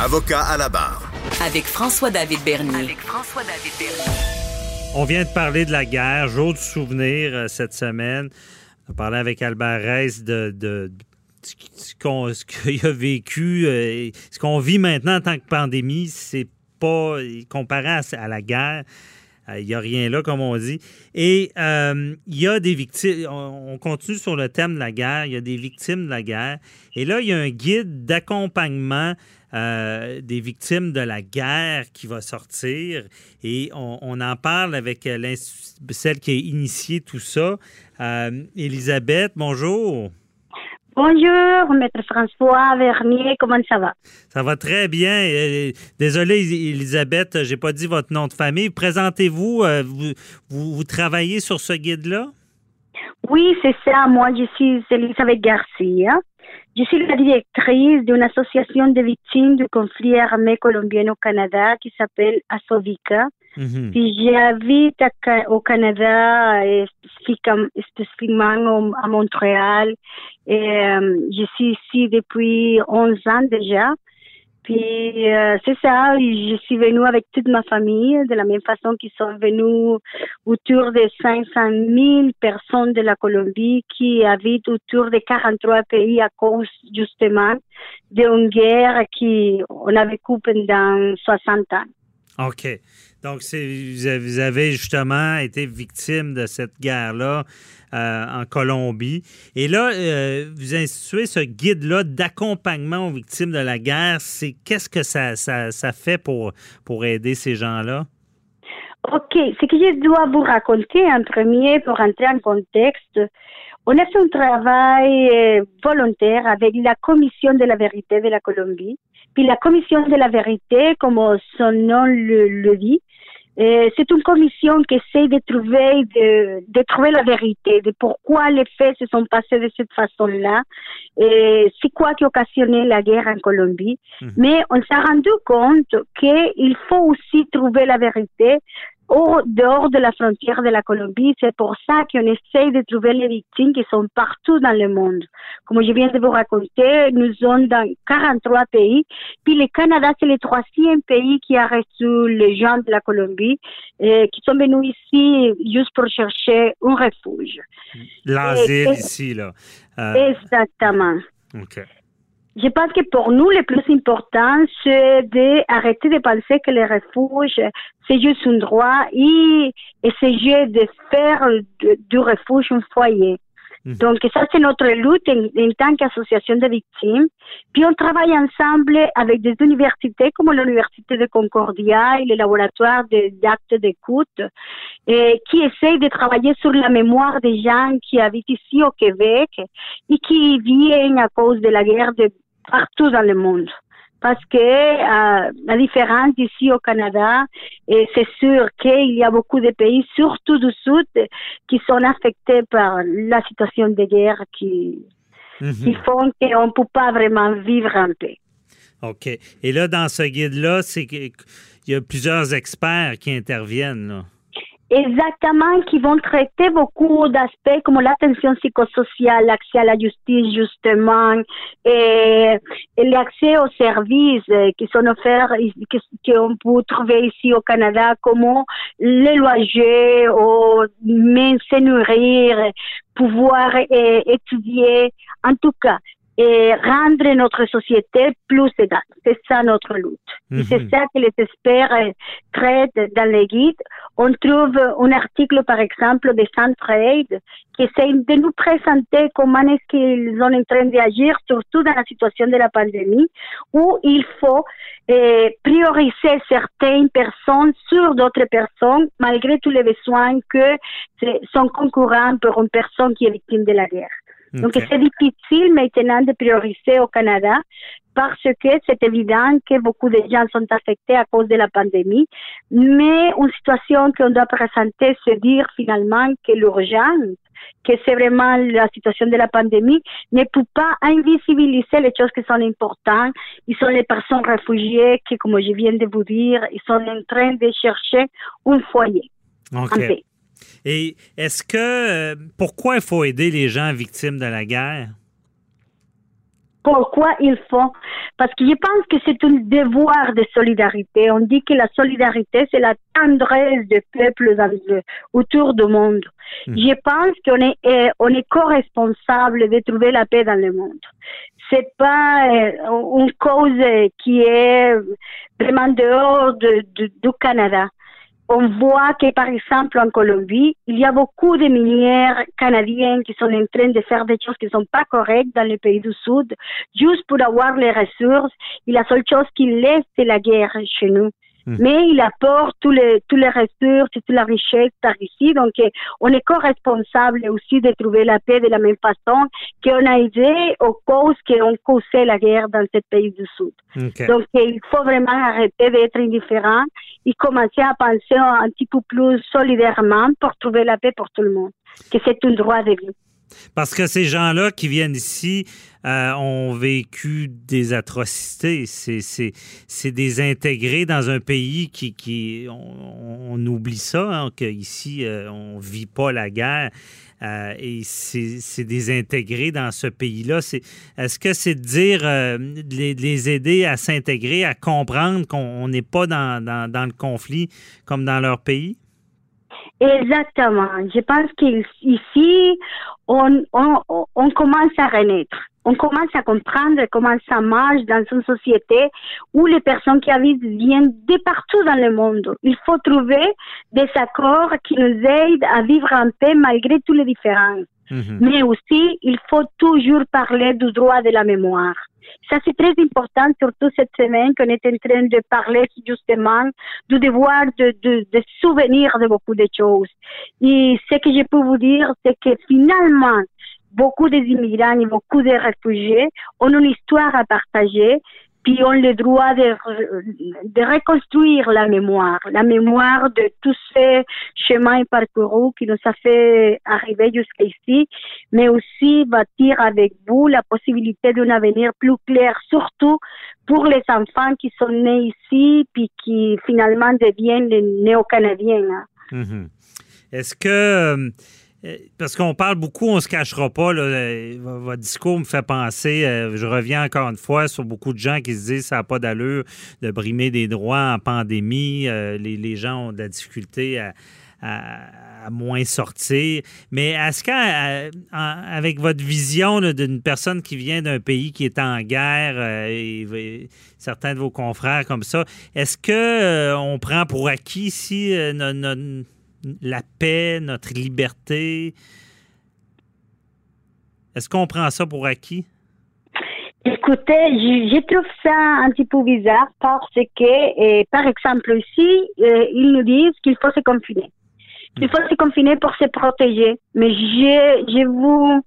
Avocat à la barre. Avec François-David Bernier. On vient de parler de la guerre, jour de souvenir euh, cette semaine. On parlait avec Albert Reiss de, de- de ce qu'on- ce qu'il a vécu, euh, ce qu'on vit maintenant en tant que pandémie, c'est pas comparé à, à la guerre. Euh, Il n'y a rien là, comme on dit. Et euh, il y a des victimes. On on continue sur le thème de la guerre. Il y a des victimes de la guerre. Et là, il y a un guide d'accompagnement euh, des victimes de la guerre qui va sortir. Et on, en parle avec celle qui a initié tout ça. Elisabeth, bonjour. Bonjour, maître François Vernier, comment ça va? Ça va très bien. Désolé, Elisabeth, j'ai pas dit votre nom de famille. Présentez-vous. euh, Vous, vous, vous travaillez sur ce guide-là? Oui, c'est ça. Moi, je suis Elisabeth Garcia. Je suis la directrice d'une association de victimes du conflit armé colombien au Canada qui s'appelle Asovica. Mhm. Puis j'habite à au Canada, et spécifiquement, spécifiquement à Montréal. Et euh, je suis ici depuis 11 ans déjà. Puis euh, c'est ça, je suis venue avec toute ma famille, de la même façon qu'ils sont venus autour de 500 000 personnes de la Colombie qui habitent autour de 43 pays à cause justement d'une guerre qui on a vécu pendant 60 ans. OK. Donc, vous avez- justement été victime de cette guerre-là euh, en Colombie. Et là, euh, vous instituez ce guide-là d'accompagnement aux victimes de la guerre. C'est qu'est-ce que ça fait pour, pour aider ces gens-là? Ok, ce que je dois vous raconter en premier pour entrer en contexte, on a fait un travail euh, volontaire avec la Commission de la vérité de la Colombie. Puis la Commission de la vérité, comme son nom le, le dit, euh, c'est une commission qui essaie de trouver, de, de trouver la vérité, de pourquoi les faits se sont passés de cette façon-là, et c'est quoi qui a occasionné la guerre en Colombie. Mhm. Mais on s'est rendu compte qu'il faut aussi trouver la vérité hors, dehors de la frontière de la Colombie. C'est pour ça qu'on essaye de trouver les victimes qui sont partout dans le monde. Comme je viens de vous raconter, nous sommes dans 43 pays. Puis le Canada, c'est le troisième pays qui a reçu les gens de la Colombie euh, qui sont venus ici juste pour chercher un refuge. L'asile ici, là. Euh, Exactement. OK. Je pense que pour nous, le plus important, c'est d'arrêter de penser que les refuges, c'est juste un droit et essayer de faire du refuge un foyer. Mhm. Donc, ça, c'est notre lutte en, en tant qu'association de victimes. Puis, on travaille ensemble avec des universités comme l'Université de Concordia et le laboratoire d'actes d'écoute, et qui essayent de travailler sur la mémoire des gens qui habitent ici au Québec et qui viennent à cause de la guerre de partout dans le monde. Parce que euh, la différence ici au Canada, et c'est sûr qu'il y a beaucoup de pays, surtout du Sud, qui sont affectés par la situation de guerre qui, Mhm. qui font qu'on ne peut pas vraiment vivre en paix. OK. Et là, dans ce guide-là, c'est qu'il y a plusieurs experts qui interviennent, là. Exactement, qui vont traiter beaucoup d'aspects comme l'attention psychosociale, l'accès à la justice, justement, et, l'accès aux services euh, qui sont offerts, que- qu'on peut trouver ici au Canada, comment les loger, ou même se nourrir, pouvoir euh, étudier, en tout cas, et rendre notre société plus égale. C'est ça notre lutte. Et c'est Mhm. ça que les experts euh, traitent dans les guides. On trouve un article, par exemple, de Centraide qui essaie de nous présenter comment est-ce qu'ils sont en train d'agir, surtout dans la situation de la pandémie, où il faut euh, prioriser certaines personnes sur d'autres personnes, malgré tous les besoins que c'est- sont concurrents pour une personne qui est victime de la guerre. Donc, c'est difficile maintenant de prioriser au Canada parce que c'est évident que beaucoup de gens sont affectés à cause de la pandémie. Mais une situation qu'on doit présenter, c'est dire finalement que l'urgence, que c'est vraiment la situation de la pandémie, ne peut pas invisibiliser les choses qui sont importantes. Ils sont les personnes réfugiées qui, comme je viens de vous dire, ils sont en train de chercher un foyer. OK. en paix. Et est-ce que. euh, pourquoi il faut aider les gens victimes de la guerre? pourquoi ils font. Parce que je pense que c'est un devoir de solidarité. On dit que la solidarité, c'est la tendresse des peuples autour du monde. Hmm. Je pense qu'on est, eh, on est co-responsable de trouver la paix dans le monde. C'est pas eh, une cause qui est vraiment dehors de, du Canada on voit que, par exemple, en Colombie, il y a beaucoup de minières canadiennes qui sont en train de faire des choses qui ne sont pas correctes dans les pays du Sud, juste pour avoir les ressources. Et la seule chose qu'ils laissent, c'est la guerre chez nous. Hmm. Mais il apporte tous les, tous les ressources et toute la richesse par ici. Donc, euh, on est co-responsable aussi de trouver la paix de la même façon qu'on a aidé aux causes qui ont causé la guerre dans ce pays du Sud. Donc, euh, il faut vraiment arrêter d'être indifférent et commencer à penser un petit peu plus solidairement pour trouver la paix pour tout le monde, que c'est un droit de vie. Parce que ces gens-là qui viennent ici euh, ont vécu des atrocités. C'est désintégré dans un pays qui, qui on, oublie ça, hein, qu'ici, euh, on ne vit pas la guerre. Euh, et c'est désintégré dans ce pays-là. Est-ce que c'est de dire, de les, aider à s'intégrer, à comprendre qu'on n'est pas dans, dans le conflit comme dans leur pays? Exactement. Je pense qu'ici, on, on, on commence à renaître. On commence à comprendre comment ça marche dans une société où les personnes qui habitent viennent de partout dans le monde. Il faut trouver des accords qui nous aident à vivre en paix malgré toutes les différences. Mhm. Mais aussi, il faut toujours parler du droit de la mémoire. Ça, c'est très important, surtout cette semaine qu'on est en train de parler justement du devoir de, de, souvenir de beaucoup de choses. Et ce que je peux vous dire, c'est que finalement, beaucoup des immigrants et beaucoup de réfugiés ont une histoire à partager puis ont le droit de, de reconstruire la mémoire, la mémoire de tous ces chemins parcourus qui nous a fait arriver jusqu'ici, mais aussi bâtir avec vous la possibilité d'un avenir plus clair, surtout pour les enfants qui sont nés ici, puis qui finalement deviennent les néo-canadiens. Hein. Mm-hmm. Est-ce que euh, parce qu'on parle beaucoup, on se cachera pas. Euh, votre discours me fait penser, euh, je reviens encore une fois sur beaucoup de gens qui se disent que ça n'a pas d'allure de brimer des droits en pandémie. les, gens ont de la difficulté à, moins sortir. Mais est-ce qu'avec votre vision d'une personne qui vient d'un pays qui est en guerre, et, certains de vos confrères comme ça, est-ce qu'on prend pour acquis ici notre la paix, notre liberté. Est-ce qu'on prend ça pour acquis? Écoutez, je, trouve ça un petit peu bizarre parce que, euh, par exemple, ici, euh, ils nous disent qu'il faut se confiner. Il faut se confiner pour se protéger. Mais je, je vous,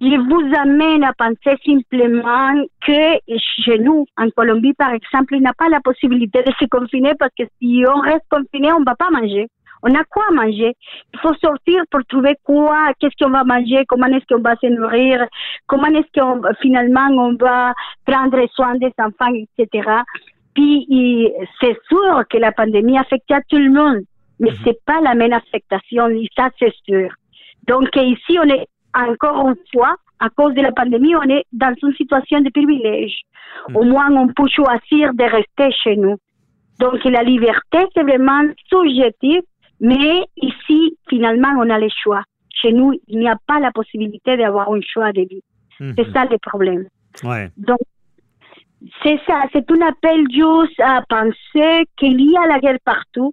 je vous amène à penser simplement que chez nous, en Colombie, par exemple, il n'y a pas la possibilité de se confiner parce que si on reste confiné, on ne va pas manger on a quoi manger? Il faut sortir pour trouver quoi, qu'est-ce qu'on va manger, comment est-ce qu'on va se nourrir, comment est-ce qu'on finalement on va prendre soin des enfants, etc. Puis c'est sûr que la pandémie affecte à tout le monde, mais mhm. c'est pas la même affectation, ça c'est sûr. Donc ici on est encore une fois à cause de la pandémie, on est dans une situation de privilège. Mhm. Au moins, on peut choisir de rester chez nous. Donc, la liberté, c'est vraiment subjectif mais ici, finalement, on a le choix. Chez nous, il n'y a pas la possibilité d'avoir un choix de vie. Mhm. C'est ça le problème. Ouais. Donc, c'est ça, c'est un appel juste à penser qu'il y a la guerre partout,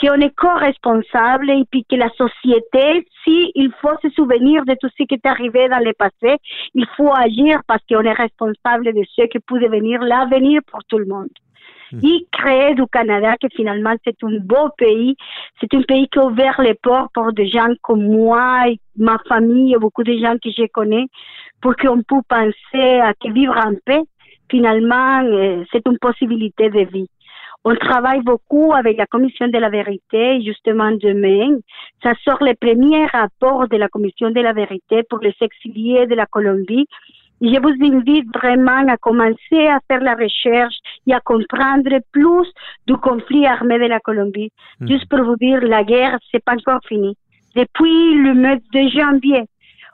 qu'on est co-responsable et puis que la société, si il faut se souvenir de tout ce qui est arrivé dans le passé, il faut agir parce qu'on est responsable de ce qui peut devenir l'avenir pour tout le monde. Et créer du Canada, que finalement c'est un beau pays. C'est un pays qui a ouvert les portes pour des gens comme moi, et ma famille et beaucoup de gens que je connais, pour qu'on puisse penser à vivre en paix, finalement, euh, c'est une possibilité de vie. On travaille beaucoup avec la Commission de la vérité. Justement, demain, ça sort le premier rapport de la Commission de la vérité pour les exiliés de la Colombie je vous invite vraiment à commencer à faire la recherche et à comprendre plus du conflit armé de la Colombie. Mhm. Juste pour vous dire, la guerre, c'est pas encore fini. Depuis le mois de janvier,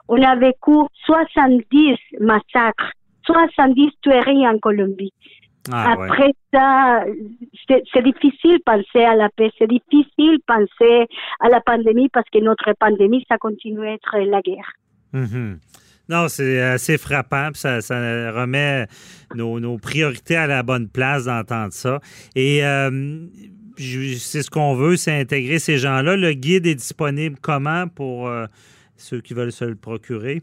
on a vécu 70 massacres, 70 tueries en Colombie. Ah, ouais. Après ça, c'est difficile penser à la paix, c'est difficile penser à la pandémie parce que notre pandémie, ça continue à être la guerre. Mhm. Non, c'est assez frappant. puis Ça, ça remet nos, priorités à la bonne place d'entendre ça. Et euh, c'est ce qu'on veut, c'est intégrer ces gens-là. Le guide est disponible comment pour euh, ceux qui veulent se le procurer?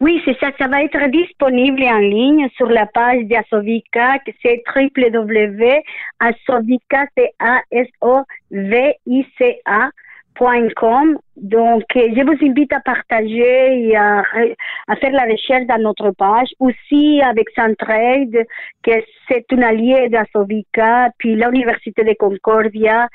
Oui, c'est ça, ça va être disponible en ligne sur la page d'Asovica, c'est www.asovica, c'est A-S-O-V-I-C-A, .com. Donc, euh, je vous invite à partager et à, à faire la recherche dans notre page. Aussi avec Centraide, que c'est un allié d'Asovica, puis l'Université de Concordia.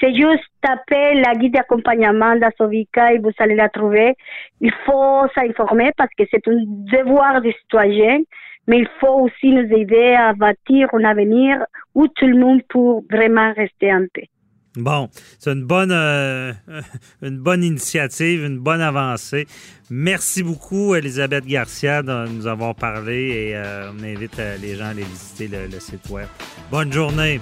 C'est juste taper la guide d'accompagnement d'Asovica et vous allez la trouver. Il faut s'informer parce que c'est un devoir des citoyens, mais il faut aussi nous aider à bâtir un avenir où tout le monde peut vraiment rester en paix. Bon, c'est une bonne, euh, une bonne initiative, une bonne avancée. Merci beaucoup, Elisabeth Garcia, de nous avoir parlé et euh, on invite euh, les gens à aller visiter le, le site web. Bonne journée.